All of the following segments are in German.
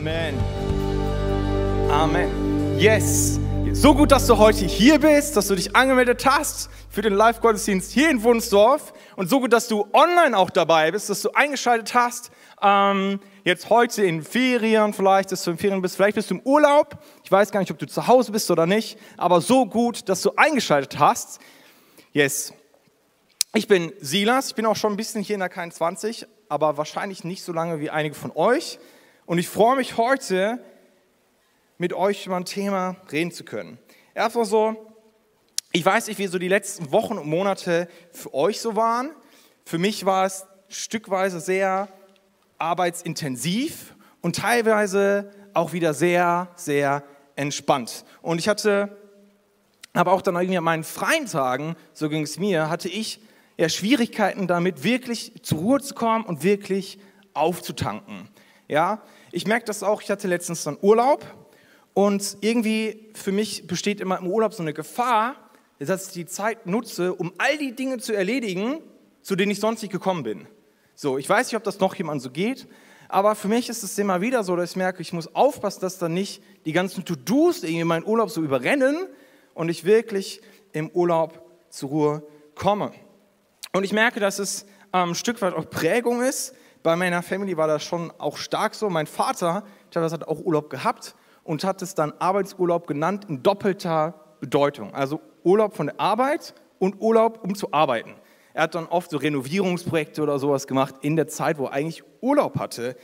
Amen. Amen. Yes. So gut, dass du heute hier bist, dass du dich angemeldet hast für den Live-Gottesdienst hier in Wunsdorf und so gut, dass du online auch dabei bist, dass du eingeschaltet hast. Ähm, jetzt heute in Ferien vielleicht, dass du in Ferien bist, vielleicht bist du im Urlaub. Ich weiß gar nicht, ob du zu Hause bist oder nicht, aber so gut, dass du eingeschaltet hast. Yes. Ich bin Silas, ich bin auch schon ein bisschen hier in der K20, aber wahrscheinlich nicht so lange wie einige von euch. Und ich freue mich heute, mit euch über ein Thema reden zu können. Erstmal so, ich weiß nicht, wie so die letzten Wochen und Monate für euch so waren. Für mich war es stückweise sehr arbeitsintensiv und teilweise auch wieder sehr, sehr entspannt. Und ich hatte, aber auch dann irgendwie an meinen freien Tagen, so ging es mir, hatte ich ja Schwierigkeiten damit, wirklich zur Ruhe zu kommen und wirklich aufzutanken. Ja, ich merke das auch, ich hatte letztens dann Urlaub und irgendwie für mich besteht immer im Urlaub so eine Gefahr, dass ich die Zeit nutze, um all die Dinge zu erledigen, zu denen ich sonst nicht gekommen bin. So, ich weiß nicht, ob das noch jemand so geht, aber für mich ist es immer wieder so, dass ich merke, ich muss aufpassen, dass dann nicht die ganzen To-Dos irgendwie meinen Urlaub so überrennen und ich wirklich im Urlaub zur Ruhe komme. Und ich merke, dass es ähm, ein Stück weit auch Prägung ist, bei meiner Family war das schon auch stark so. Mein Vater teilweise hat auch Urlaub gehabt und hat es dann Arbeitsurlaub genannt in doppelter Bedeutung. Also Urlaub von der Arbeit und Urlaub, um zu arbeiten. Er hat dann oft so Renovierungsprojekte oder sowas gemacht in der Zeit, wo er eigentlich Urlaub hatte.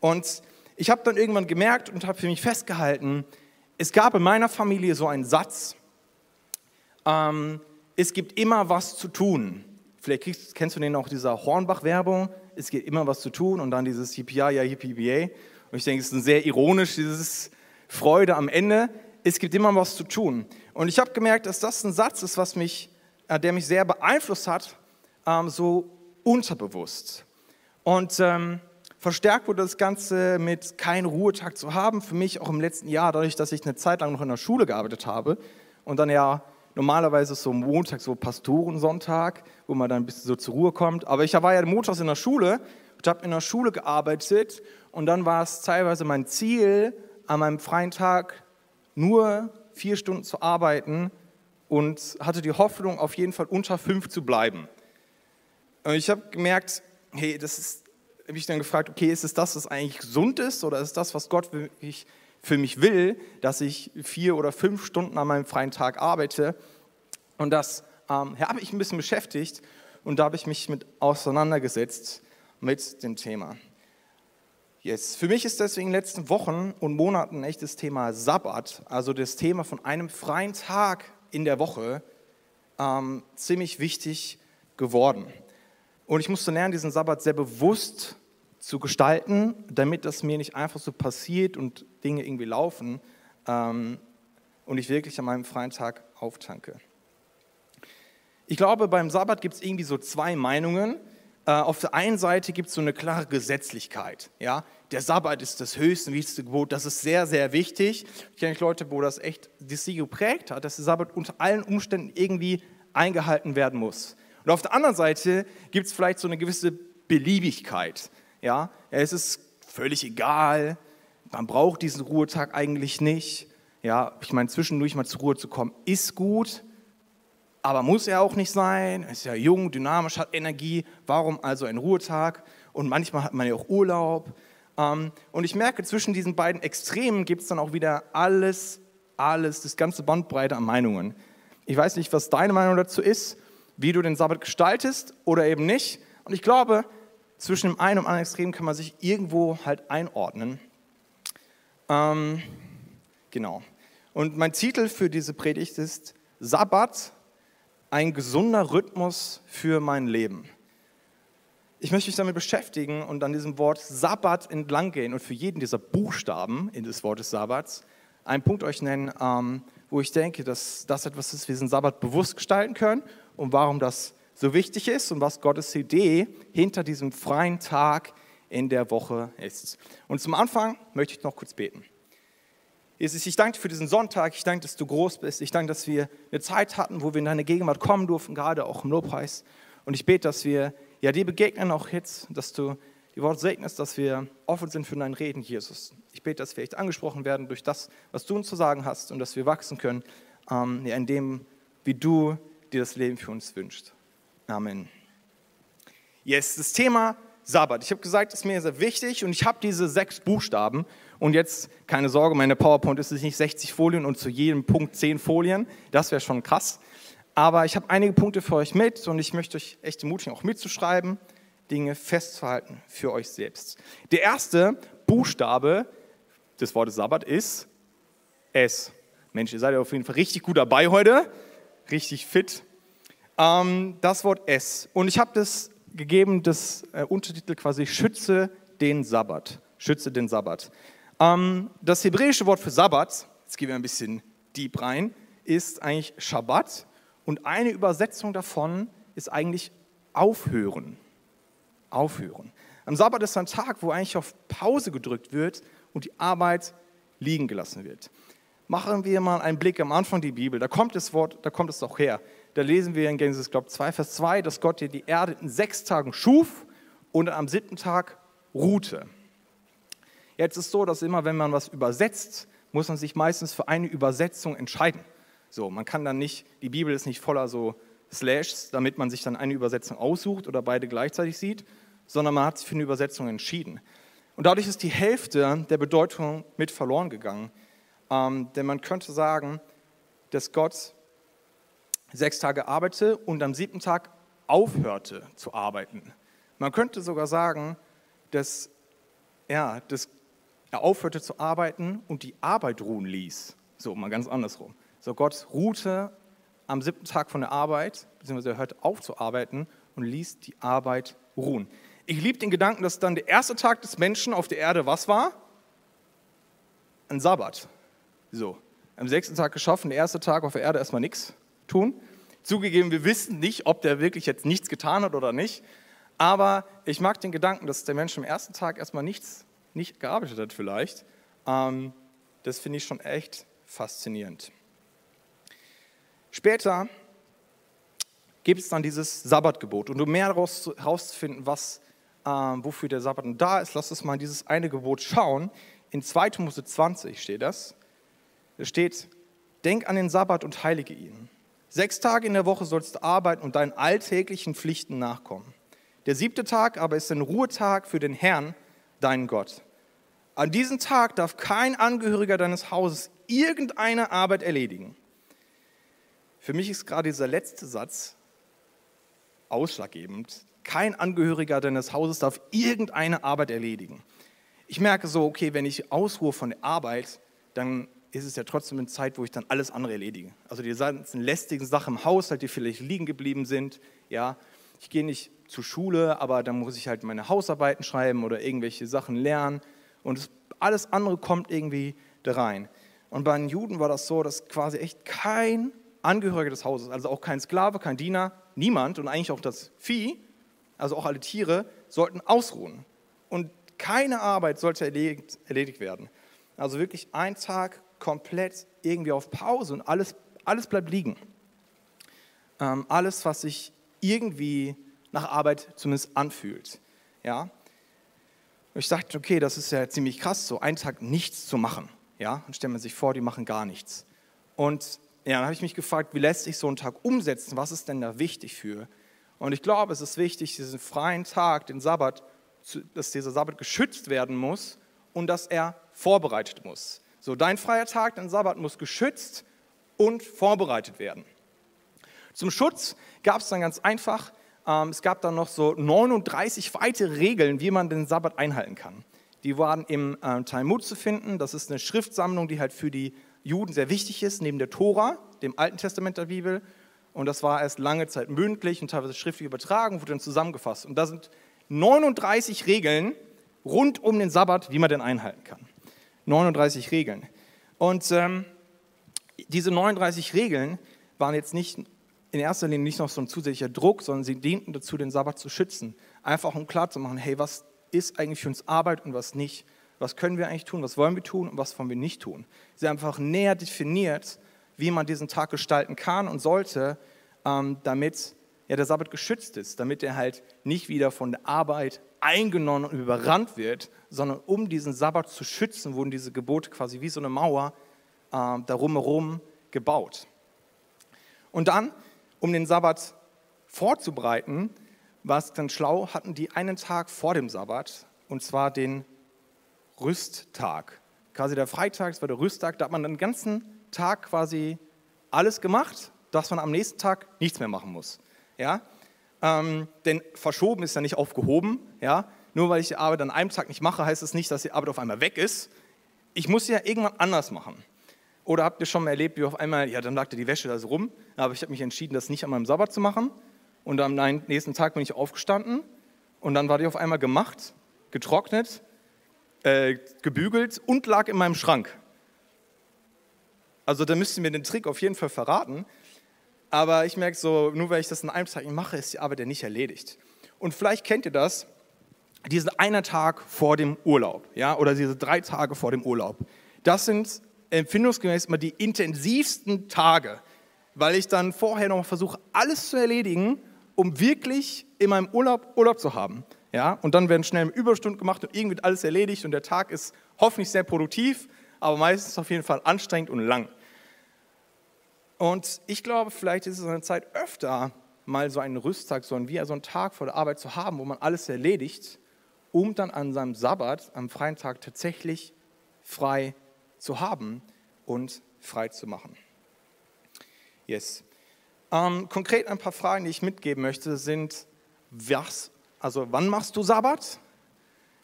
Und ich habe dann irgendwann gemerkt und habe für mich festgehalten, es gab in meiner Familie so einen Satz, ähm, es gibt immer was zu tun. Vielleicht kriegst, kennst du den auch, dieser Hornbach-Werbung es gibt immer was zu tun und dann dieses Yippie ja, Yippie Und ich denke, es ist ein sehr ironisch, dieses Freude am Ende. Es gibt immer was zu tun. Und ich habe gemerkt, dass das ein Satz ist, was mich, äh, der mich sehr beeinflusst hat, ähm, so unterbewusst. Und ähm, verstärkt wurde das Ganze mit keinen Ruhetag zu haben. Für mich auch im letzten Jahr, dadurch, dass ich eine Zeit lang noch in der Schule gearbeitet habe und dann ja normalerweise ist so Montag so Pastorensonntag, wo man dann ein bisschen so zur Ruhe kommt. Aber ich war ja montags in der Schule, ich habe in der Schule gearbeitet und dann war es teilweise mein Ziel, an meinem freien Tag nur vier Stunden zu arbeiten und hatte die Hoffnung, auf jeden Fall unter fünf zu bleiben. Und ich habe gemerkt, hey, das ist, habe ich dann gefragt, okay, ist es das, was eigentlich gesund ist oder ist das, was Gott wirklich für mich will, dass ich vier oder fünf Stunden an meinem freien Tag arbeite. Und das ähm, habe ich ein bisschen beschäftigt und da habe ich mich mit auseinandergesetzt mit dem Thema. Yes. Für mich ist deswegen in den letzten Wochen und Monaten echt das Thema Sabbat, also das Thema von einem freien Tag in der Woche, ähm, ziemlich wichtig geworden. Und ich musste lernen, diesen Sabbat sehr bewusst zu gestalten, damit das mir nicht einfach so passiert und Dinge irgendwie laufen ähm, und ich wirklich an meinem freien Tag auftanke. Ich glaube, beim Sabbat gibt es irgendwie so zwei Meinungen. Äh, auf der einen Seite gibt es so eine klare Gesetzlichkeit. Ja? Der Sabbat ist das höchste, wichtigste Gebot. Das ist sehr, sehr wichtig. Ich kenne Leute, wo das echt das sie geprägt hat, dass der Sabbat unter allen Umständen irgendwie eingehalten werden muss. Und auf der anderen Seite gibt es vielleicht so eine gewisse Beliebigkeit. Ja, es ist völlig egal, man braucht diesen Ruhetag eigentlich nicht. Ja, ich meine, zwischendurch mal zur Ruhe zu kommen, ist gut, aber muss er auch nicht sein. Er ist ja jung, dynamisch, hat Energie. Warum also ein Ruhetag? Und manchmal hat man ja auch Urlaub. Ähm, und ich merke, zwischen diesen beiden Extremen gibt es dann auch wieder alles, alles, das ganze Bandbreite an Meinungen. Ich weiß nicht, was deine Meinung dazu ist, wie du den Sabbat gestaltest oder eben nicht. Und ich glaube, zwischen dem einen und anderen Extrem kann man sich irgendwo halt einordnen. Ähm, genau. Und mein Titel für diese Predigt ist Sabbat, ein gesunder Rhythmus für mein Leben. Ich möchte mich damit beschäftigen und an diesem Wort Sabbat entlang gehen und für jeden dieser Buchstaben in des Wortes Sabbats einen Punkt euch nennen, ähm, wo ich denke, dass das etwas ist, wie wir diesen Sabbat bewusst gestalten können und warum das so wichtig ist und was Gottes Idee hinter diesem freien Tag in der Woche ist. Und zum Anfang möchte ich noch kurz beten. Jesus, ich danke dir für diesen Sonntag. Ich danke, dass du groß bist. Ich danke, dass wir eine Zeit hatten, wo wir in deine Gegenwart kommen durften, gerade auch im Lobpreis. Und ich bete, dass wir ja dir begegnen auch jetzt, dass du die Worte segnest, dass wir offen sind für dein Reden, Jesus. Ich bete, dass wir echt angesprochen werden durch das, was du uns zu sagen hast und dass wir wachsen können, ähm, ja, in dem, wie du dir das Leben für uns wünschst. Amen. Yes, das Thema Sabbat. Ich habe gesagt, das ist mir sehr wichtig und ich habe diese sechs Buchstaben. Und jetzt, keine Sorge, meine PowerPoint ist nicht 60 Folien und zu jedem Punkt 10 Folien. Das wäre schon krass. Aber ich habe einige Punkte für euch mit und ich möchte euch echt ermutigen, auch mitzuschreiben, Dinge festzuhalten für euch selbst. Der erste Buchstabe des Wortes Sabbat ist S. Mensch, ihr seid ja auf jeden Fall richtig gut dabei heute, richtig fit. Ähm, das Wort S. Und ich habe das gegeben, das äh, Untertitel quasi Schütze den Sabbat. Schütze den Sabbat. Ähm, das hebräische Wort für Sabbat, jetzt gehen wir ein bisschen deep rein, ist eigentlich Shabbat und eine Übersetzung davon ist eigentlich aufhören. Aufhören. Am Sabbat ist ein Tag, wo eigentlich auf Pause gedrückt wird und die Arbeit liegen gelassen wird. Machen wir mal einen Blick am Anfang die Bibel. Da kommt das Wort, da kommt es auch her. Da lesen wir in Genesis, glaube 2, Vers 2, dass Gott die Erde in sechs Tagen schuf und am siebten Tag ruhte. Jetzt ist es so, dass immer, wenn man was übersetzt, muss man sich meistens für eine Übersetzung entscheiden. So, man kann dann nicht, die Bibel ist nicht voller so Slashs, damit man sich dann eine Übersetzung aussucht oder beide gleichzeitig sieht, sondern man hat sich für eine Übersetzung entschieden. Und dadurch ist die Hälfte der Bedeutung mit verloren gegangen. Ähm, denn man könnte sagen, dass Gott sechs Tage arbeitete und am siebten Tag aufhörte zu arbeiten. Man könnte sogar sagen, dass, ja, dass er aufhörte zu arbeiten und die Arbeit ruhen ließ. So, mal ganz andersrum. So, Gott ruhte am siebten Tag von der Arbeit, beziehungsweise er hörte auf zu arbeiten und ließ die Arbeit ruhen. Ich liebe den Gedanken, dass dann der erste Tag des Menschen auf der Erde was war? Ein Sabbat. So, am sechsten Tag geschaffen, der erste Tag auf der Erde erstmal nichts tun. Zugegeben, wir wissen nicht, ob der wirklich jetzt nichts getan hat oder nicht. Aber ich mag den Gedanken, dass der Mensch am ersten Tag erstmal nichts, nicht gearbeitet hat vielleicht. Ähm, das finde ich schon echt faszinierend. Später gibt es dann dieses Sabbatgebot. Und um mehr herauszufinden, was, äh, wofür der Sabbat da ist, lass uns mal dieses eine Gebot schauen. In 2. Mose 20 steht das. Da steht, denk an den Sabbat und heilige ihn. Sechs Tage in der Woche sollst du arbeiten und deinen alltäglichen Pflichten nachkommen. Der siebte Tag aber ist ein Ruhetag für den Herrn, deinen Gott. An diesem Tag darf kein Angehöriger deines Hauses irgendeine Arbeit erledigen. Für mich ist gerade dieser letzte Satz ausschlaggebend. Kein Angehöriger deines Hauses darf irgendeine Arbeit erledigen. Ich merke so, okay, wenn ich ausruhe von der Arbeit, dann ist es ja trotzdem eine Zeit, wo ich dann alles andere erledige. Also die ganzen lästigen Sachen im Haushalt, die vielleicht liegen geblieben sind. Ja, ich gehe nicht zur Schule, aber dann muss ich halt meine Hausarbeiten schreiben oder irgendwelche Sachen lernen. Und alles andere kommt irgendwie da rein. Und bei den Juden war das so, dass quasi echt kein Angehörige des Hauses, also auch kein Sklave, kein Diener, niemand und eigentlich auch das Vieh, also auch alle Tiere, sollten ausruhen. Und keine Arbeit sollte erledigt, erledigt werden. Also wirklich ein Tag komplett irgendwie auf Pause und alles, alles bleibt liegen. Ähm, alles, was sich irgendwie nach Arbeit zumindest anfühlt. Ja? Ich dachte, okay, das ist ja ziemlich krass, so einen Tag nichts zu machen. Ja? Und stellt man sich vor, die machen gar nichts. Und ja, dann habe ich mich gefragt, wie lässt sich so ein Tag umsetzen? Was ist denn da wichtig für? Und ich glaube, es ist wichtig, diesen freien Tag, den Sabbat, dass dieser Sabbat geschützt werden muss und dass er vorbereitet muss. So, dein freier Tag, dein Sabbat muss geschützt und vorbereitet werden. Zum Schutz gab es dann ganz einfach, ähm, es gab dann noch so 39 weitere Regeln, wie man den Sabbat einhalten kann. Die waren im äh, Talmud zu finden. Das ist eine Schriftsammlung, die halt für die Juden sehr wichtig ist, neben der Tora, dem Alten Testament der Bibel. Und das war erst lange Zeit mündlich und teilweise schriftlich übertragen, wurde dann zusammengefasst. Und da sind 39 Regeln rund um den Sabbat, wie man den einhalten kann. 39 Regeln. Und ähm, diese 39 Regeln waren jetzt nicht in erster Linie nicht noch so ein zusätzlicher Druck, sondern sie dienten dazu, den Sabbat zu schützen. Einfach um klarzumachen, hey, was ist eigentlich für uns Arbeit und was nicht was können wir eigentlich tun, was wollen wir tun und was wollen wir nicht tun. Sie haben einfach näher definiert, wie man diesen Tag gestalten kann und sollte, ähm, damit ja, der Sabbat geschützt ist, damit er halt nicht wieder von der Arbeit eingenommen und überrannt wird, sondern um diesen Sabbat zu schützen, wurden diese Gebote quasi wie so eine Mauer äh, darum herum gebaut. Und dann, um den Sabbat vorzubereiten, war es dann schlau, hatten die einen Tag vor dem Sabbat, und zwar den Rüsttag. Quasi der Freitag, das war der Rüsttag, da hat man den ganzen Tag quasi alles gemacht, dass man am nächsten Tag nichts mehr machen muss. Ja? Ähm, denn verschoben ist ja nicht aufgehoben. Ja? Nur weil ich die Arbeit an einem Tag nicht mache, heißt es das nicht, dass die Arbeit auf einmal weg ist. Ich muss sie ja irgendwann anders machen. Oder habt ihr schon mal erlebt, wie auf einmal, ja, dann lag da die Wäsche da so rum, aber ich habe mich entschieden, das nicht an meinem Sabbat zu machen. Und am nächsten Tag bin ich aufgestanden und dann war die auf einmal gemacht, getrocknet, äh, gebügelt und lag in meinem Schrank. Also da müsst ihr mir den Trick auf jeden Fall verraten. Aber ich merke so, nur weil ich das in einem Tag mache, ist die Arbeit ja nicht erledigt. Und vielleicht kennt ihr das, diesen einen Tag vor dem Urlaub, ja, oder diese drei Tage vor dem Urlaub. Das sind empfindungsgemäß immer die intensivsten Tage, weil ich dann vorher noch versuche, alles zu erledigen, um wirklich in meinem Urlaub Urlaub zu haben. Ja, und dann werden schnell Überstunden gemacht und irgendwie alles erledigt und der Tag ist hoffentlich sehr produktiv, aber meistens auf jeden Fall anstrengend und lang. Und ich glaube, vielleicht ist es eine Zeit öfter, mal so einen Rüsttag, so wie so einen Tag vor der Arbeit zu haben, wo man alles erledigt, um dann an seinem Sabbat, am freien Tag, tatsächlich frei zu haben und frei zu machen. Yes. Ähm, konkret ein paar Fragen, die ich mitgeben möchte, sind, was, also wann machst du Sabbat?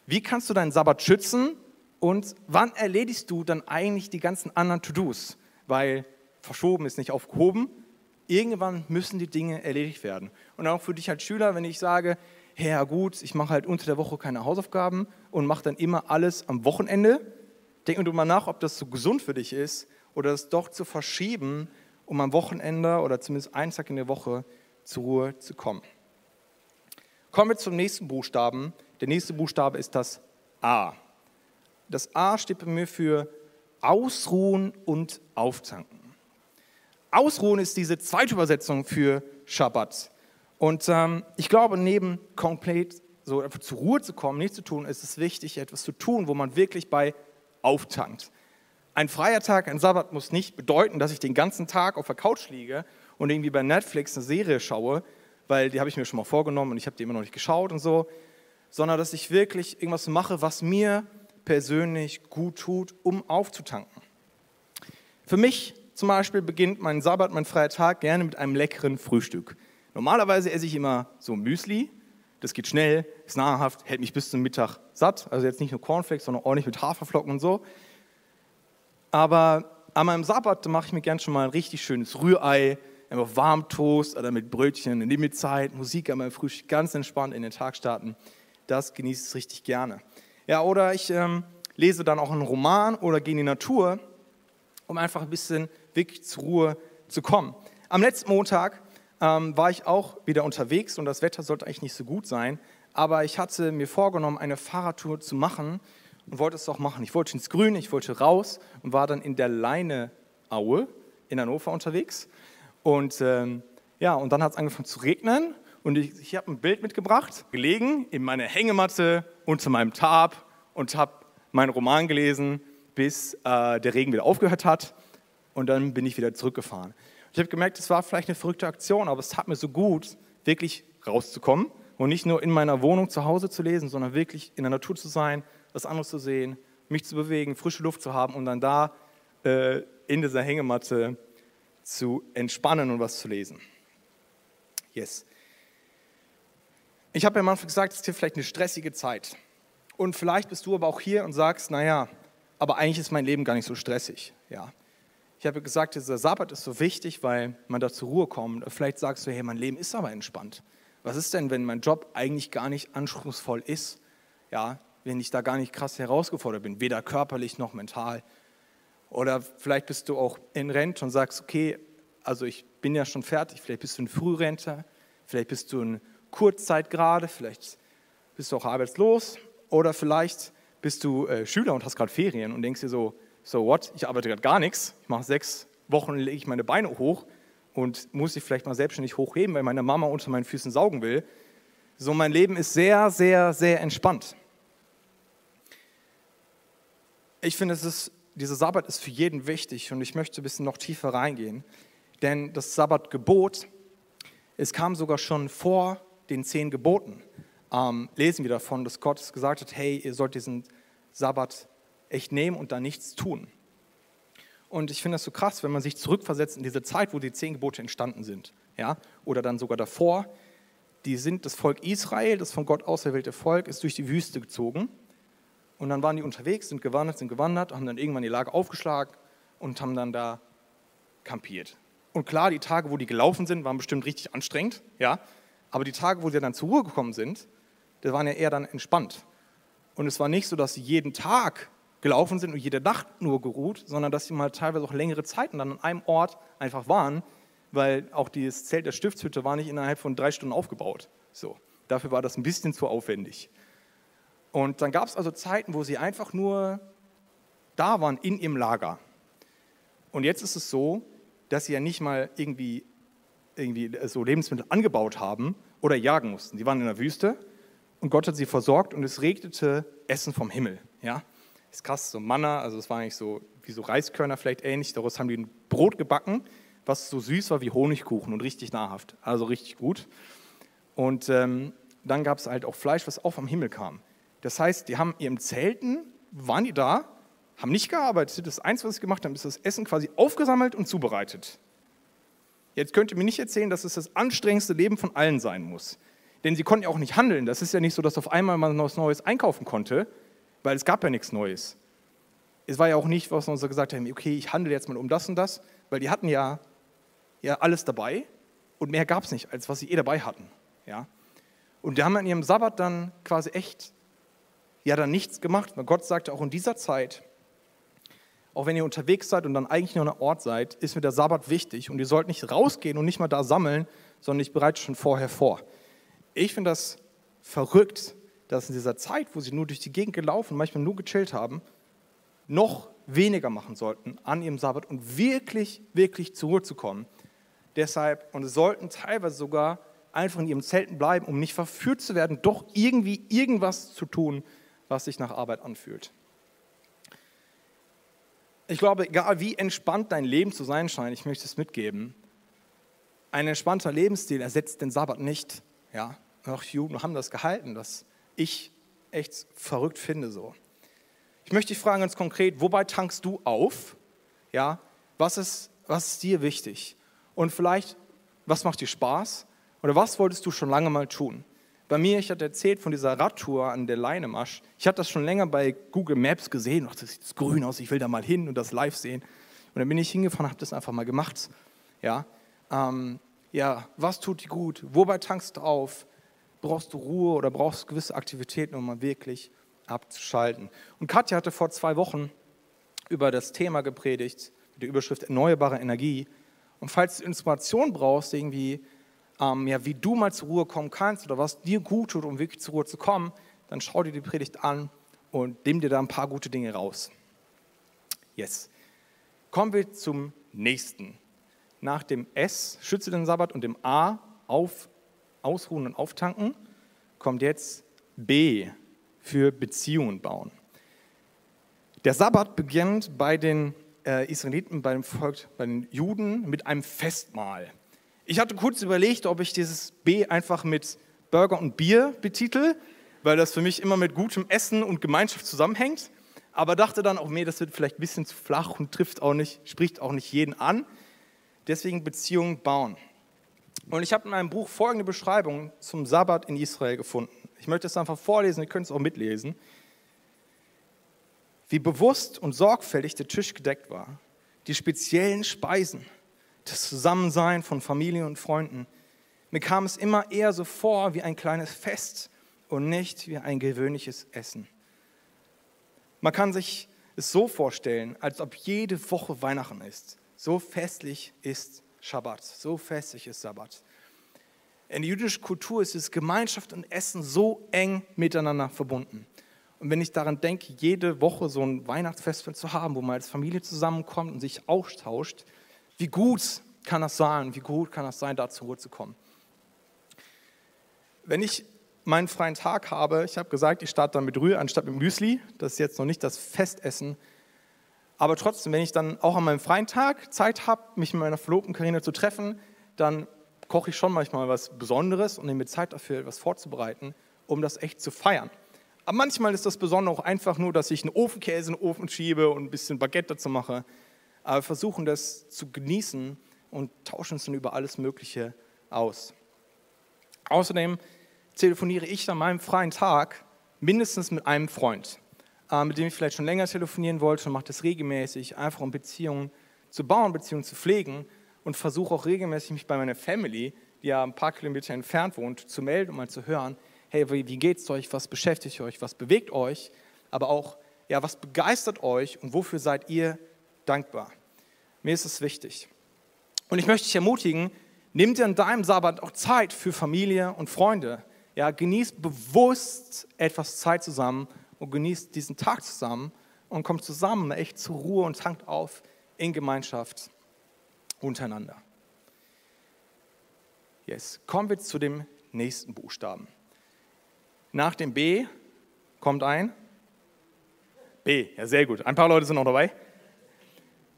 Wie kannst du deinen Sabbat schützen? Und wann erledigst du dann eigentlich die ganzen anderen To-Dos? Weil verschoben ist nicht aufgehoben. Irgendwann müssen die Dinge erledigt werden. Und auch für dich als Schüler, wenn ich sage, ja gut, ich mache halt unter der Woche keine Hausaufgaben und mache dann immer alles am Wochenende, denk du mal nach, ob das so gesund für dich ist oder das doch zu verschieben, um am Wochenende oder zumindest einen Tag in der Woche zur Ruhe zu kommen. Kommen wir zum nächsten Buchstaben. Der nächste Buchstabe ist das A. Das A steht bei mir für Ausruhen und Auftanken. Ausruhen ist diese zweite Übersetzung für Schabbat. Und ähm, ich glaube, neben komplett so zur Ruhe zu kommen, nichts zu tun, ist es wichtig, etwas zu tun, wo man wirklich bei auftankt. Ein freier Tag, ein Sabbat muss nicht bedeuten, dass ich den ganzen Tag auf der Couch liege und irgendwie bei Netflix eine Serie schaue, weil die habe ich mir schon mal vorgenommen und ich habe die immer noch nicht geschaut und so, sondern dass ich wirklich irgendwas mache, was mir persönlich gut tut, um aufzutanken. Für mich zum Beispiel beginnt mein Sabbat, mein freier Tag gerne mit einem leckeren Frühstück. Normalerweise esse ich immer so Müsli. Das geht schnell, ist nahrhaft, hält mich bis zum Mittag satt. Also jetzt nicht nur Cornflakes, sondern ordentlich mit Haferflocken und so. Aber an meinem Sabbat mache ich mir gern schon mal ein richtig schönes Rührei, einfach Warmtoast oder mit Brötchen, in Limitzeit, Musik an meinem Frühstück, ganz entspannt in den Tag starten. Das genieße ich richtig gerne. Ja, oder ich ähm, lese dann auch einen Roman oder gehe in die Natur, um einfach ein bisschen wirklich zur Ruhe zu kommen. Am letzten Montag ähm, war ich auch wieder unterwegs und das Wetter sollte eigentlich nicht so gut sein, aber ich hatte mir vorgenommen, eine Fahrradtour zu machen und wollte es auch machen. Ich wollte ins Grün, ich wollte raus und war dann in der Leineaue in Hannover unterwegs. Und ähm, ja, und dann hat es angefangen zu regnen und ich, ich habe ein Bild mitgebracht, gelegen in meiner Hängematte unter meinem Tarp und habe meinen Roman gelesen, bis äh, der Regen wieder aufgehört hat und dann bin ich wieder zurückgefahren. Ich habe gemerkt, es war vielleicht eine verrückte Aktion, aber es tat mir so gut, wirklich rauszukommen und nicht nur in meiner Wohnung zu Hause zu lesen, sondern wirklich in der Natur zu sein, was anderes zu sehen, mich zu bewegen, frische Luft zu haben und dann da äh, in dieser Hängematte zu entspannen und was zu lesen. Yes. Ich habe ja am Anfang gesagt, es ist hier vielleicht eine stressige Zeit. Und vielleicht bist du aber auch hier und sagst, naja, aber eigentlich ist mein Leben gar nicht so stressig. Ja. Ich habe gesagt, dieser Sabbat ist so wichtig, weil man da zur Ruhe kommt. Vielleicht sagst du, hey, mein Leben ist aber entspannt. Was ist denn, wenn mein Job eigentlich gar nicht anspruchsvoll ist? Ja, wenn ich da gar nicht krass herausgefordert bin, weder körperlich noch mental. Oder vielleicht bist du auch in Rente und sagst, okay, also ich bin ja schon fertig. Vielleicht bist du ein Frührente, vielleicht bist du in Kurzzeit gerade, vielleicht bist du auch arbeitslos. Oder vielleicht bist du äh, Schüler und hast gerade Ferien und denkst dir so, so what, ich arbeite gerade gar nichts, ich mache sechs Wochen, lege ich meine Beine hoch und muss sie vielleicht mal selbstständig hochheben, weil meine Mama unter meinen Füßen saugen will. So, mein Leben ist sehr, sehr, sehr entspannt. Ich finde, es ist, dieser Sabbat ist für jeden wichtig und ich möchte ein bisschen noch tiefer reingehen. Denn das Sabbatgebot, es kam sogar schon vor den zehn Geboten. Ähm, lesen wir davon, dass Gott gesagt hat, hey, ihr sollt diesen Sabbat echt nehmen und da nichts tun. Und ich finde das so krass, wenn man sich zurückversetzt in diese Zeit, wo die zehn Gebote entstanden sind. Ja? Oder dann sogar davor. Die sind das Volk Israel, das von Gott auserwählte Volk, ist durch die Wüste gezogen. Und dann waren die unterwegs, sind gewandert, sind gewandert, haben dann irgendwann die Lage aufgeschlagen und haben dann da kampiert. Und klar, die Tage, wo die gelaufen sind, waren bestimmt richtig anstrengend, ja. Aber die Tage, wo sie dann zur Ruhe gekommen sind, das waren ja eher dann entspannt. Und es war nicht so, dass sie jeden Tag gelaufen sind und jede Nacht nur geruht, sondern dass sie mal teilweise auch längere Zeiten dann an einem Ort einfach waren, weil auch das Zelt der Stiftshütte war nicht innerhalb von drei Stunden aufgebaut. So, dafür war das ein bisschen zu aufwendig. Und dann gab es also Zeiten, wo sie einfach nur da waren in ihrem Lager. Und jetzt ist es so, dass sie ja nicht mal irgendwie, irgendwie so Lebensmittel angebaut haben oder jagen mussten. Die waren in der Wüste und Gott hat sie versorgt und es regnete Essen vom Himmel. Ja? Ist krass, so Manna, also es war eigentlich so wie so Reiskörner vielleicht ähnlich. Daraus haben die ein Brot gebacken, was so süß war wie Honigkuchen und richtig nahrhaft. Also richtig gut. Und ähm, dann gab es halt auch Fleisch, was auch vom Himmel kam. Das heißt, die haben ihrem Zelten, waren die da, haben nicht gearbeitet. Das Einzige, was sie gemacht haben, ist das Essen quasi aufgesammelt und zubereitet. Jetzt könnt ihr mir nicht erzählen, dass es das anstrengendste Leben von allen sein muss. Denn sie konnten ja auch nicht handeln. Das ist ja nicht so, dass auf einmal man was Neues einkaufen konnte, weil es gab ja nichts Neues. Es war ja auch nicht, was wir uns gesagt haben, okay, ich handle jetzt mal um das und das, weil die hatten ja, ja alles dabei und mehr gab es nicht, als was sie eh dabei hatten. Ja? Und die haben an ihrem Sabbat dann quasi echt ja dann nichts gemacht, weil Gott sagte auch in dieser Zeit, auch wenn ihr unterwegs seid und dann eigentlich nur an einem Ort seid, ist mir der Sabbat wichtig und ihr sollt nicht rausgehen und nicht mal da sammeln, sondern ich bereite schon vorher vor. Ich finde das verrückt, dass in dieser Zeit, wo sie nur durch die Gegend gelaufen, manchmal nur gechillt haben, noch weniger machen sollten an ihrem Sabbat und wirklich, wirklich zur Ruhe zu kommen. Deshalb, und sollten teilweise sogar einfach in ihrem Zelten bleiben, um nicht verführt zu werden, doch irgendwie irgendwas zu tun, was sich nach Arbeit anfühlt. Ich glaube, egal wie entspannt dein Leben zu sein scheint, ich möchte es mitgeben, ein entspannter Lebensstil ersetzt den Sabbat nicht. Ja, auch Juden haben das gehalten, das ich echt verrückt finde so. Ich möchte dich fragen ganz konkret, wobei tankst du auf? Ja, was ist, was ist dir wichtig? Und vielleicht, was macht dir Spaß? Oder was wolltest du schon lange mal tun? Bei mir, ich hatte erzählt von dieser Radtour an der Leinemasch. Ich hatte das schon länger bei Google Maps gesehen. Ach, das sieht grün aus, ich will da mal hin und das live sehen. Und dann bin ich hingefahren und habe das einfach mal gemacht. Ja, ähm, ja, was tut dir gut? Wobei tankst du auf? Brauchst du Ruhe oder brauchst du gewisse Aktivitäten, um mal wirklich abzuschalten. Und Katja hatte vor zwei Wochen über das Thema gepredigt, mit der Überschrift Erneuerbare Energie. Und falls du Inspiration brauchst, irgendwie, ähm, ja, wie du mal zur Ruhe kommen kannst oder was dir gut tut, um wirklich zur Ruhe zu kommen, dann schau dir die Predigt an und nimm dir da ein paar gute Dinge raus. Yes. Kommen wir zum nächsten. Nach dem S, schütze den Sabbat, und dem A, auf Ausruhen und Auftanken, kommt jetzt B für Beziehungen bauen. Der Sabbat beginnt bei den äh, Israeliten, bei dem Volk, bei den Juden mit einem Festmahl. Ich hatte kurz überlegt, ob ich dieses B einfach mit Burger und Bier betitel, weil das für mich immer mit gutem Essen und Gemeinschaft zusammenhängt. Aber dachte dann auch, nee, das wird vielleicht ein bisschen zu flach und trifft auch nicht, spricht auch nicht jeden an. Deswegen Beziehungen bauen. Und ich habe in meinem Buch folgende Beschreibung zum Sabbat in Israel gefunden. Ich möchte es einfach vorlesen, ihr könnt es auch mitlesen. Wie bewusst und sorgfältig der Tisch gedeckt war, die speziellen Speisen, das Zusammensein von Familie und Freunden. Mir kam es immer eher so vor wie ein kleines Fest und nicht wie ein gewöhnliches Essen. Man kann sich es so vorstellen, als ob jede Woche Weihnachten ist. So festlich ist Schabbat. So festlich ist Sabbat. In der jüdischen Kultur ist es Gemeinschaft und Essen so eng miteinander verbunden. Und wenn ich daran denke, jede Woche so ein Weihnachtsfest zu haben, wo man als Familie zusammenkommt und sich austauscht, wie gut kann das sein? Wie gut kann das sein, da zur Ruhe zu kommen? Wenn ich meinen freien Tag habe, ich habe gesagt, ich starte dann mit Rühe anstatt mit Müsli. Das ist jetzt noch nicht das Festessen. Aber trotzdem, wenn ich dann auch an meinem freien Tag Zeit habe, mich mit meiner Verlobten Karina zu treffen, dann koche ich schon manchmal was Besonderes und nehme Zeit dafür, etwas vorzubereiten, um das echt zu feiern. Aber manchmal ist das Besondere auch einfach nur, dass ich einen Ofenkäse in den Ofen schiebe und ein bisschen Baguette dazu mache. Aber wir versuchen das zu genießen und tauschen uns dann über alles Mögliche aus. Außerdem telefoniere ich an meinem freien Tag mindestens mit einem Freund, mit dem ich vielleicht schon länger telefonieren wollte und mache das regelmäßig, einfach um Beziehungen zu bauen, Beziehungen zu pflegen und versuche auch regelmäßig mich bei meiner Family, die ja ein paar Kilometer entfernt wohnt, zu melden, um mal zu hören, hey, wie, wie geht's euch, was beschäftigt euch, was bewegt euch, aber auch, ja, was begeistert euch und wofür seid ihr dankbar? Mir ist es wichtig. Und ich möchte dich ermutigen, nimm dir an deinem Sabbat auch Zeit für Familie und Freunde. Ja, genießt bewusst etwas Zeit zusammen und genießt diesen Tag zusammen und kommt zusammen echt zur Ruhe und tankt auf in Gemeinschaft untereinander. Yes. Kommen wir zu dem nächsten Buchstaben. Nach dem B kommt ein B. Ja, sehr gut. Ein paar Leute sind noch dabei.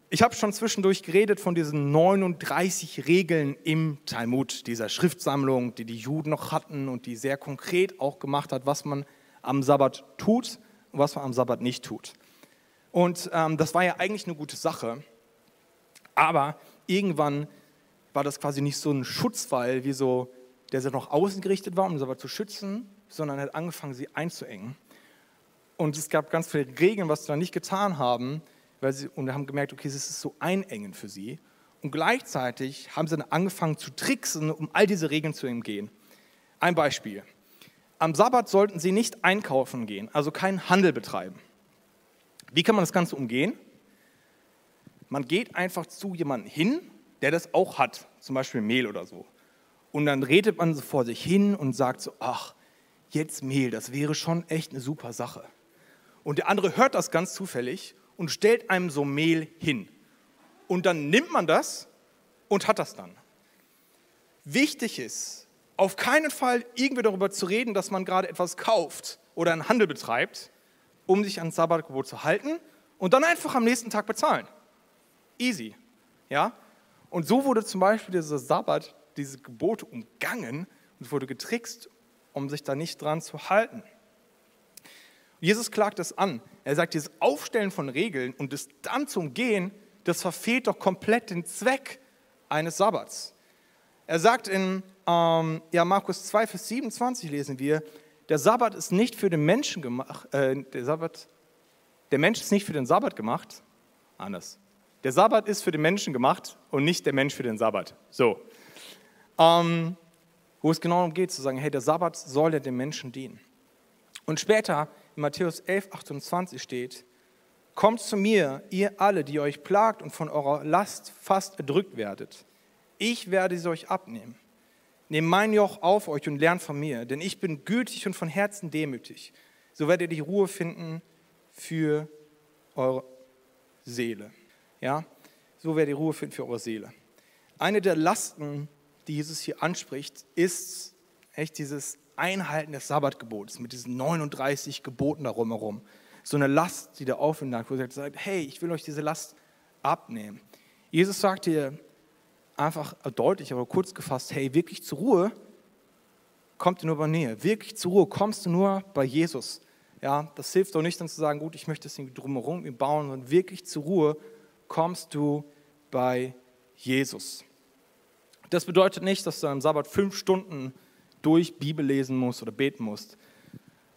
Ich habe schon zwischendurch geredet von diesen 39 Regeln im Talmud, dieser Schriftsammlung, die die Juden noch hatten und die sehr konkret auch gemacht hat, was man am Sabbat tut und was man am Sabbat nicht tut. Und ähm, das war ja eigentlich eine gute Sache, aber irgendwann war das quasi nicht so ein Schutzwall, wie so, der noch außen gerichtet war, um den Sabbat zu schützen, sondern hat angefangen, sie einzuengen. Und es gab ganz viele Regeln, was sie da nicht getan haben, weil sie, und haben gemerkt, okay, es ist so einengen für sie. Und gleichzeitig haben sie dann angefangen zu tricksen, um all diese Regeln zu umgehen. Ein Beispiel. Am Sabbat sollten sie nicht einkaufen gehen, also keinen Handel betreiben. Wie kann man das Ganze umgehen? Man geht einfach zu jemandem hin, der das auch hat, zum Beispiel Mehl oder so. Und dann redet man so vor sich hin und sagt so, ach, jetzt Mehl, das wäre schon echt eine super Sache. Und der andere hört das ganz zufällig und stellt einem so Mehl hin. Und dann nimmt man das und hat das dann. Wichtig ist, auf keinen Fall irgendwie darüber zu reden, dass man gerade etwas kauft oder einen Handel betreibt, um sich ans Sabbatgebot zu halten und dann einfach am nächsten Tag bezahlen. Easy. Ja? Und so wurde zum Beispiel dieser Sabbat, diese Gebote umgangen und wurde getrickst, um sich da nicht dran zu halten. Jesus klagt das an. Er sagt, dieses Aufstellen von Regeln und das dann zu umgehen, das verfehlt doch komplett den Zweck eines Sabbats. Er sagt in ähm, ja, Markus 2, Vers 27 lesen wir, der Sabbat ist nicht für den Menschen gemacht, äh, der, Sabbat, der Mensch ist nicht für den Sabbat gemacht, anders. Der Sabbat ist für den Menschen gemacht und nicht der Mensch für den Sabbat. So. Ähm, wo es genau darum geht, zu sagen, hey, der Sabbat soll ja dem Menschen dienen. Und später in Matthäus 11, 28 steht, Kommt zu mir, ihr alle, die euch plagt und von eurer Last fast erdrückt werdet. Ich werde sie euch abnehmen. Nehmt mein Joch auf euch und lernt von mir, denn ich bin gütig und von Herzen demütig. So werdet ihr die Ruhe finden für eure Seele. Ja, so werdet ihr Ruhe finden für eure Seele. Eine der Lasten, die Jesus hier anspricht, ist echt dieses Einhalten des Sabbatgebots mit diesen 39 Geboten darum herum. So eine Last, die da auf ihn lag, wo er sagt, hey, ich will euch diese Last abnehmen. Jesus sagt dir einfach deutlich, aber kurz gefasst, hey, wirklich zur Ruhe kommt ihr nur bei Nähe. Wirklich zur Ruhe kommst du nur bei Jesus. Ja, das hilft doch nicht dann zu sagen, gut, ich möchte es irgendwie drumherum bauen, sondern wirklich zur Ruhe kommst du bei Jesus. Das bedeutet nicht, dass du am Sabbat fünf Stunden durch Bibel lesen musst oder beten musst,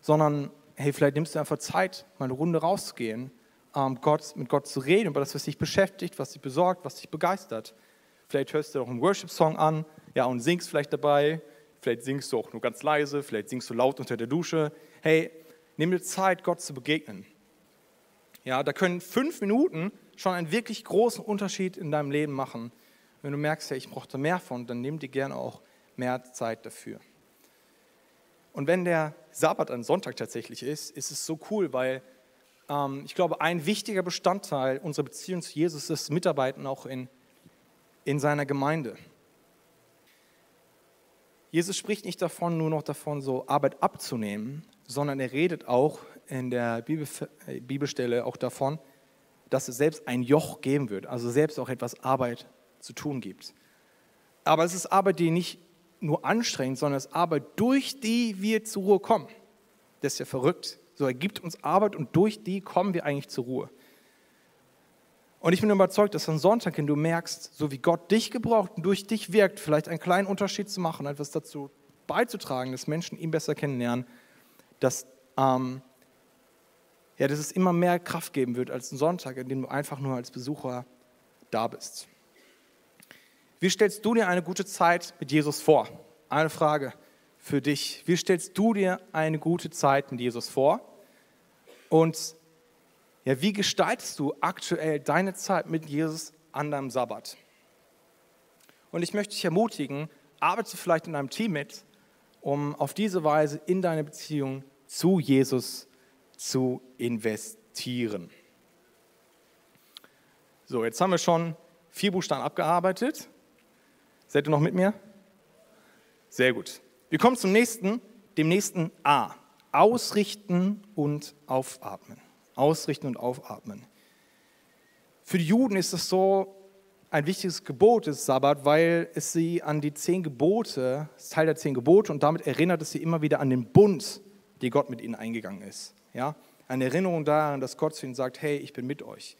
sondern hey, vielleicht nimmst du einfach Zeit, mal eine Runde rauszugehen, ähm, Gott, mit Gott zu reden über das, was dich beschäftigt, was dich besorgt, was dich begeistert. Vielleicht hörst du auch einen Worship-Song an ja, und singst vielleicht dabei. Vielleicht singst du auch nur ganz leise, vielleicht singst du laut unter der Dusche. Hey, nimm dir Zeit, Gott zu begegnen. Ja, da können fünf Minuten schon einen wirklich großen Unterschied in deinem Leben machen. Wenn du merkst, hey, ich brauche da mehr von, dann nimm dir gerne auch mehr Zeit dafür. Und wenn der Sabbat ein Sonntag tatsächlich ist, ist es so cool, weil ähm, ich glaube, ein wichtiger Bestandteil unserer Beziehung zu Jesus ist, Mitarbeiten auch in in seiner Gemeinde. Jesus spricht nicht davon, nur noch davon, so Arbeit abzunehmen, sondern er redet auch in der äh, Bibelstelle auch davon, dass es selbst ein Joch geben wird, also selbst auch etwas Arbeit zu tun gibt. Aber es ist Arbeit, die nicht nur anstrengend, sondern es ist Arbeit, durch die wir zur Ruhe kommen. Das ist ja verrückt. So, er gibt uns Arbeit und durch die kommen wir eigentlich zur Ruhe. Und ich bin überzeugt, dass am Sonntag, wenn du merkst, so wie Gott dich gebraucht und durch dich wirkt, vielleicht einen kleinen Unterschied zu machen, etwas dazu beizutragen, dass Menschen ihn besser kennenlernen, dass, ähm, ja, dass es immer mehr Kraft geben wird als ein Sonntag, in dem du einfach nur als Besucher da bist. Wie stellst du dir eine gute Zeit mit Jesus vor? Eine Frage für dich. Wie stellst du dir eine gute Zeit mit Jesus vor? Und ja, wie gestaltest du aktuell deine Zeit mit Jesus an deinem Sabbat? Und ich möchte dich ermutigen, arbeite vielleicht in einem Team mit, um auf diese Weise in deine Beziehung zu Jesus zu investieren. So, jetzt haben wir schon vier Buchstaben abgearbeitet. Seid ihr noch mit mir? Sehr gut. Wir kommen zum nächsten, dem nächsten A. Ausrichten und aufatmen. Ausrichten und aufatmen. Für die Juden ist das so ein wichtiges Gebot des Sabbat, weil es sie an die zehn Gebote, ist Teil der zehn Gebote und damit erinnert es sie immer wieder an den Bund, den Gott mit ihnen eingegangen ist. Ja? Eine Erinnerung daran, dass Gott zu ihnen sagt, hey, ich bin mit euch.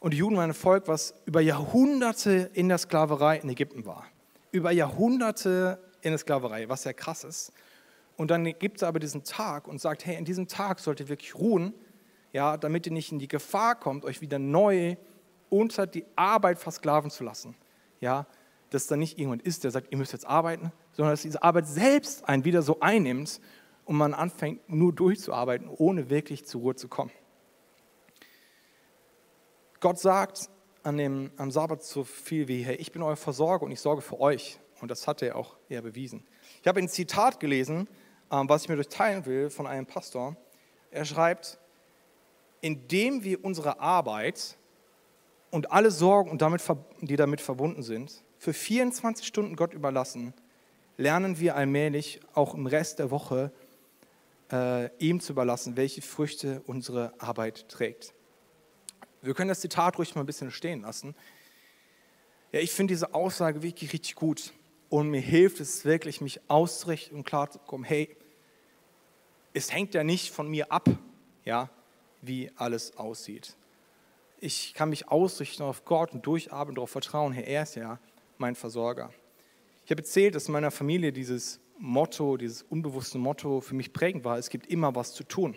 Und die Juden waren ein Volk, was über Jahrhunderte in der Sklaverei in Ägypten war. Über Jahrhunderte in der Sklaverei, was sehr krass ist. Und dann gibt es aber diesen Tag und sagt, hey, in diesem Tag sollt ihr wirklich ruhen, ja, damit ihr nicht in die Gefahr kommt, euch wieder neu unter die Arbeit versklaven zu lassen. Ja, dass da nicht jemand ist, der sagt, ihr müsst jetzt arbeiten, sondern dass diese Arbeit selbst einen wieder so einnimmt und man anfängt nur durchzuarbeiten, ohne wirklich zur Ruhe zu kommen. Gott sagt an dem, am Sabbat so viel wie, hey, ich bin euer Versorger und ich sorge für euch. Und das hat er auch eher bewiesen. Ich habe ein Zitat gelesen, ähm, was ich mit euch teilen will, von einem Pastor. Er schreibt, indem wir unsere Arbeit und alle Sorgen, und damit, die damit verbunden sind, für 24 Stunden Gott überlassen, lernen wir allmählich auch im Rest der Woche äh, ihm zu überlassen, welche Früchte unsere Arbeit trägt. Wir können das Zitat ruhig mal ein bisschen stehen lassen. Ja, ich finde diese Aussage wirklich richtig gut und mir hilft es wirklich, mich auszurichten und klar zu kommen, hey, es hängt ja nicht von mir ab, ja, wie alles aussieht. Ich kann mich ausrichten auf Gott und durcharbeiten, darauf vertrauen, hey, er ist ja mein Versorger. Ich habe erzählt, dass in meiner Familie dieses Motto, dieses unbewusste Motto für mich prägend war, es gibt immer was zu tun.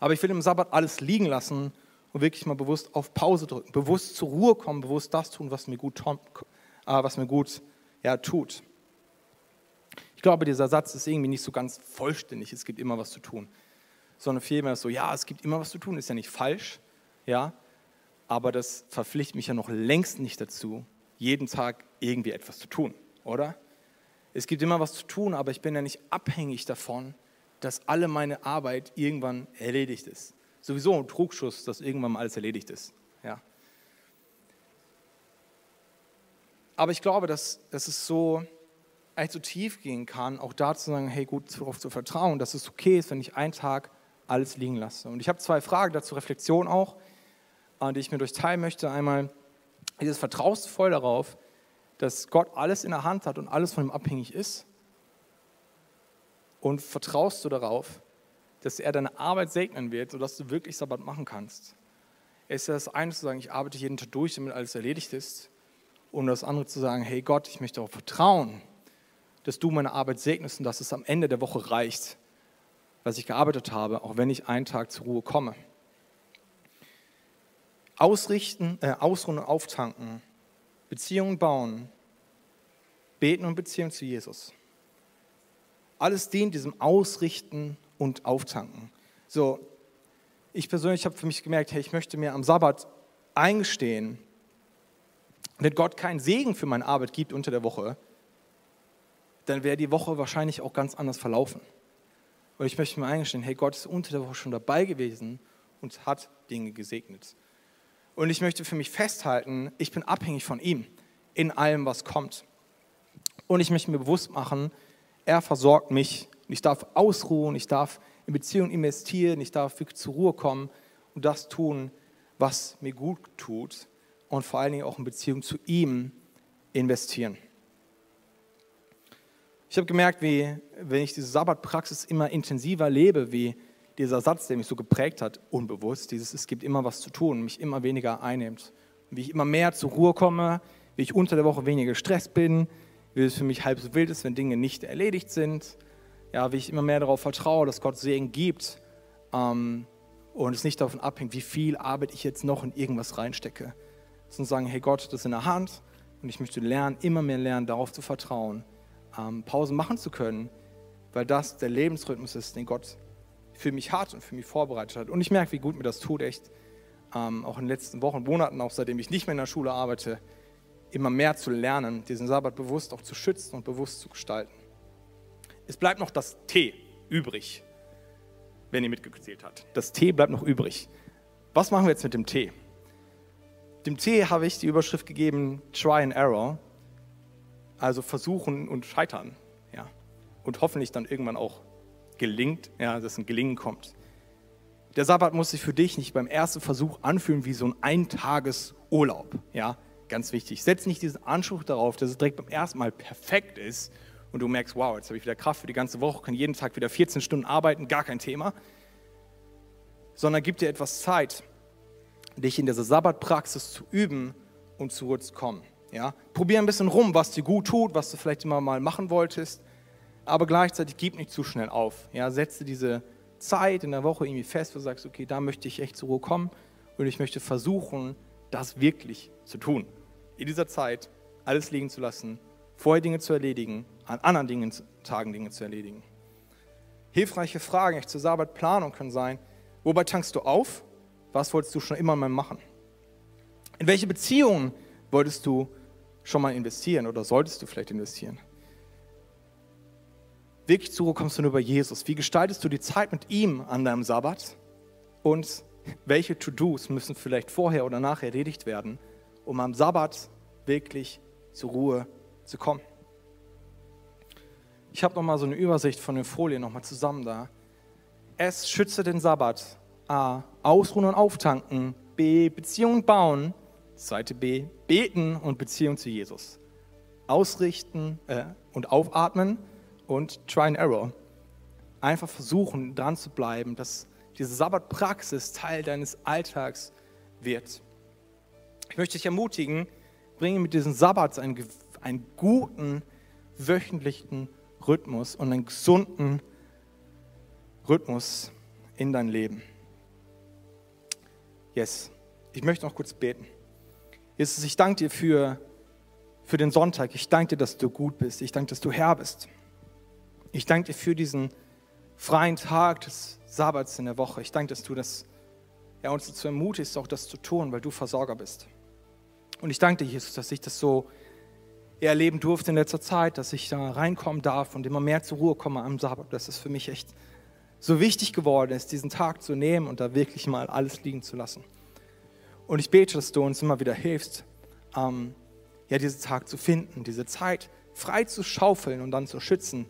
Aber ich will im Sabbat alles liegen lassen und wirklich mal bewusst auf Pause drücken, bewusst zur Ruhe kommen, bewusst das tun, was mir gut, äh, was mir gut ja, tut. Ich glaube, dieser Satz ist irgendwie nicht so ganz vollständig, es gibt immer was zu tun, sondern vielmehr so, ja, es gibt immer was zu tun, ist ja nicht falsch, ja, aber das verpflichtet mich ja noch längst nicht dazu, jeden Tag irgendwie etwas zu tun, oder? Es gibt immer was zu tun, aber ich bin ja nicht abhängig davon, dass alle meine Arbeit irgendwann erledigt ist sowieso ein Trugschuss, dass irgendwann mal alles erledigt ist. Ja. Aber ich glaube, dass, dass es so eigentlich so tief gehen kann, auch da zu sagen, hey, gut, darauf zu vertrauen, dass es okay ist, wenn ich einen Tag alles liegen lasse. Und ich habe zwei Fragen dazu, Reflexion auch, äh, die ich mit euch teilen möchte. Einmal, dieses Vertraust voll darauf, dass Gott alles in der Hand hat und alles von ihm abhängig ist? Und vertraust du darauf, dass er deine Arbeit segnen wird, sodass du wirklich Sabbat machen kannst. Es ist das eine zu sagen, ich arbeite jeden Tag durch, damit alles erledigt ist. Und das andere zu sagen, hey Gott, ich möchte darauf vertrauen, dass du meine Arbeit segnest und dass es am Ende der Woche reicht, was ich gearbeitet habe, auch wenn ich einen Tag zur Ruhe komme. Ausrichten, äh, ausruhen und auftanken, Beziehungen bauen, beten und Beziehung zu Jesus. Alles dient diesem Ausrichten und auftanken. So, ich persönlich habe für mich gemerkt, hey, ich möchte mir am Sabbat eingestehen, wenn Gott keinen Segen für meine Arbeit gibt unter der Woche, dann wäre die Woche wahrscheinlich auch ganz anders verlaufen. Und ich möchte mir eingestehen, hey, Gott ist unter der Woche schon dabei gewesen und hat Dinge gesegnet. Und ich möchte für mich festhalten, ich bin abhängig von ihm in allem, was kommt. Und ich möchte mir bewusst machen, er versorgt mich. Ich darf ausruhen, ich darf in Beziehungen investieren, ich darf wirklich zur Ruhe kommen und das tun, was mir gut tut und vor allen Dingen auch in Beziehung zu ihm investieren. Ich habe gemerkt, wie, wenn ich diese Sabbatpraxis immer intensiver lebe, wie dieser Satz, der mich so geprägt hat, unbewusst, dieses Es gibt immer was zu tun, mich immer weniger einnimmt. Wie ich immer mehr zur Ruhe komme, wie ich unter der Woche weniger gestresst bin, wie es für mich halb so wild ist, wenn Dinge nicht erledigt sind. Ja, wie ich immer mehr darauf vertraue, dass Gott Segen gibt ähm, und es nicht davon abhängt, wie viel Arbeit ich jetzt noch in irgendwas reinstecke. Sondern sagen, hey Gott, das ist in der Hand und ich möchte lernen, immer mehr lernen, darauf zu vertrauen, ähm, Pausen machen zu können, weil das der Lebensrhythmus ist, den Gott für mich hat und für mich vorbereitet hat. Und ich merke, wie gut mir das tut, echt. Ähm, auch in den letzten Wochen, Monaten, auch seitdem ich nicht mehr in der Schule arbeite, immer mehr zu lernen, diesen Sabbat bewusst auch zu schützen und bewusst zu gestalten. Es bleibt noch das T übrig, wenn ihr mitgezählt habt. Das T bleibt noch übrig. Was machen wir jetzt mit dem T? Dem T habe ich die Überschrift gegeben, Try and Error, also versuchen und scheitern. Ja. Und hoffentlich dann irgendwann auch gelingt, ja, dass ein Gelingen kommt. Der Sabbat muss sich für dich nicht beim ersten Versuch anfühlen wie so ein Eintagesurlaub. Ja, ganz wichtig. Setz nicht diesen Anspruch darauf, dass es direkt beim ersten Mal perfekt ist und du merkst, wow, jetzt habe ich wieder Kraft für die ganze Woche, kann jeden Tag wieder 14 Stunden arbeiten, gar kein Thema. Sondern gib dir etwas Zeit, dich in dieser Sabbatpraxis zu üben und zu zu kommen. Ja? Probier ein bisschen rum, was dir gut tut, was du vielleicht immer mal machen wolltest, aber gleichzeitig gib nicht zu schnell auf. Ja? Setze diese Zeit in der Woche irgendwie fest, wo du sagst, okay, da möchte ich echt zur Ruhe kommen und ich möchte versuchen, das wirklich zu tun. In dieser Zeit alles liegen zu lassen, vorher Dinge zu erledigen, an anderen Dingen, Tagen Dinge zu erledigen. Hilfreiche Fragen echt zur Sabbatplanung können sein, wobei tankst du auf? Was wolltest du schon immer mal machen? In welche Beziehungen wolltest du schon mal investieren oder solltest du vielleicht investieren? Wirklich zur Ruhe kommst du nur über Jesus. Wie gestaltest du die Zeit mit ihm an deinem Sabbat? Und welche To-Dos müssen vielleicht vorher oder nachher erledigt werden, um am Sabbat wirklich zur Ruhe zu kommen? Ich habe noch mal so eine Übersicht von den Folien noch mal zusammen da. S. Schütze den Sabbat. A. Ausruhen und auftanken. B. Beziehungen bauen. Zweite B, beten und Beziehung zu Jesus. Ausrichten äh, und aufatmen und Try and Error. Einfach versuchen, dran zu bleiben, dass diese Sabbatpraxis Teil deines Alltags wird. Ich möchte dich ermutigen, bringe mit diesem Sabbat einen, einen guten wöchentlichen Rhythmus und einen gesunden Rhythmus in dein Leben. Yes, ich möchte noch kurz beten. Jesus, ich danke dir für, für den Sonntag. Ich danke dir, dass du gut bist. Ich danke, dass du Herr bist. Ich danke dir für diesen freien Tag des Sabbats in der Woche. Ich danke, dass du das, ja, uns dazu ermutigst, auch das zu tun, weil du Versorger bist. Und ich danke dir, Jesus, dass ich das so erleben durfte in letzter Zeit, dass ich da reinkommen darf und immer mehr zur Ruhe komme am Sabbat. Dass es für mich echt so wichtig geworden ist, diesen Tag zu nehmen und da wirklich mal alles liegen zu lassen. Und ich bete, dass du uns immer wieder hilfst, ähm, ja, diesen Tag zu finden, diese Zeit frei zu schaufeln und dann zu schützen,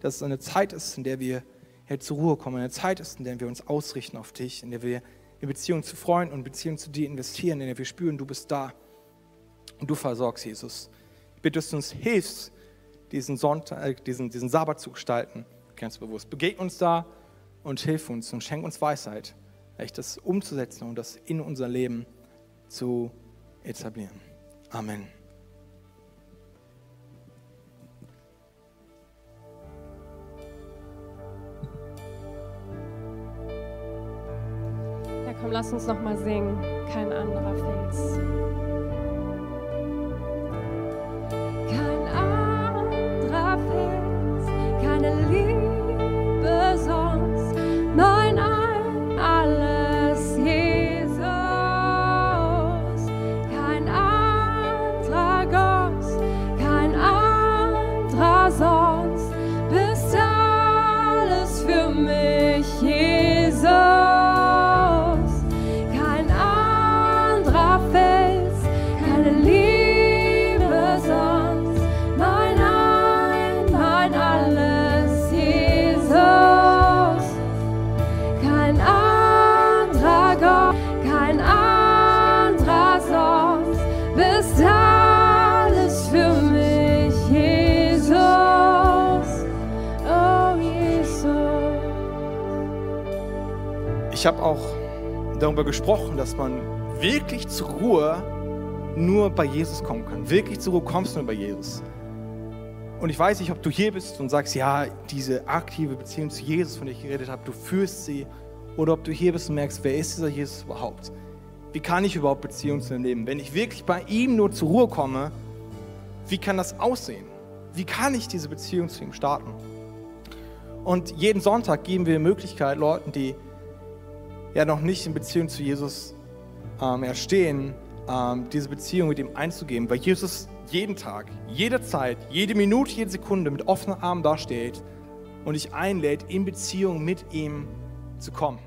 dass es eine Zeit ist, in der wir ja, zur Ruhe kommen, eine Zeit ist, in der wir uns ausrichten auf dich, in der wir in Beziehung zu Freunden und Beziehung zu dir investieren, in der wir spüren, du bist da und du versorgst, Jesus. Ich bitte, dass du uns hilfst, diesen, Sonntag, äh, diesen, diesen Sabbat zu gestalten, ganz bewusst. Begegne uns da und hilf uns und schenk uns Weisheit, echt das umzusetzen und das in unser Leben zu zu etablieren. Amen. Ja, komm, lass uns noch mal singen. Kein anderer Fels. Ich habe auch darüber gesprochen, dass man wirklich zur Ruhe nur bei Jesus kommen kann. Wirklich zur Ruhe kommst du nur bei Jesus. Und ich weiß nicht, ob du hier bist und sagst, ja, diese aktive Beziehung zu Jesus, von der ich geredet habe, du führst sie. Oder ob du hier bist und merkst, wer ist dieser Jesus überhaupt? Wie kann ich überhaupt Beziehung zu ihm leben? Wenn ich wirklich bei ihm nur zur Ruhe komme, wie kann das aussehen? Wie kann ich diese Beziehung zu ihm starten? Und jeden Sonntag geben wir Möglichkeit Leuten, die ja noch nicht in Beziehung zu Jesus ähm, erstehen, ähm, diese Beziehung mit ihm einzugeben, weil Jesus jeden Tag, jederzeit, jede Minute, jede Sekunde mit offenen Armen dasteht und dich einlädt, in Beziehung mit ihm zu kommen.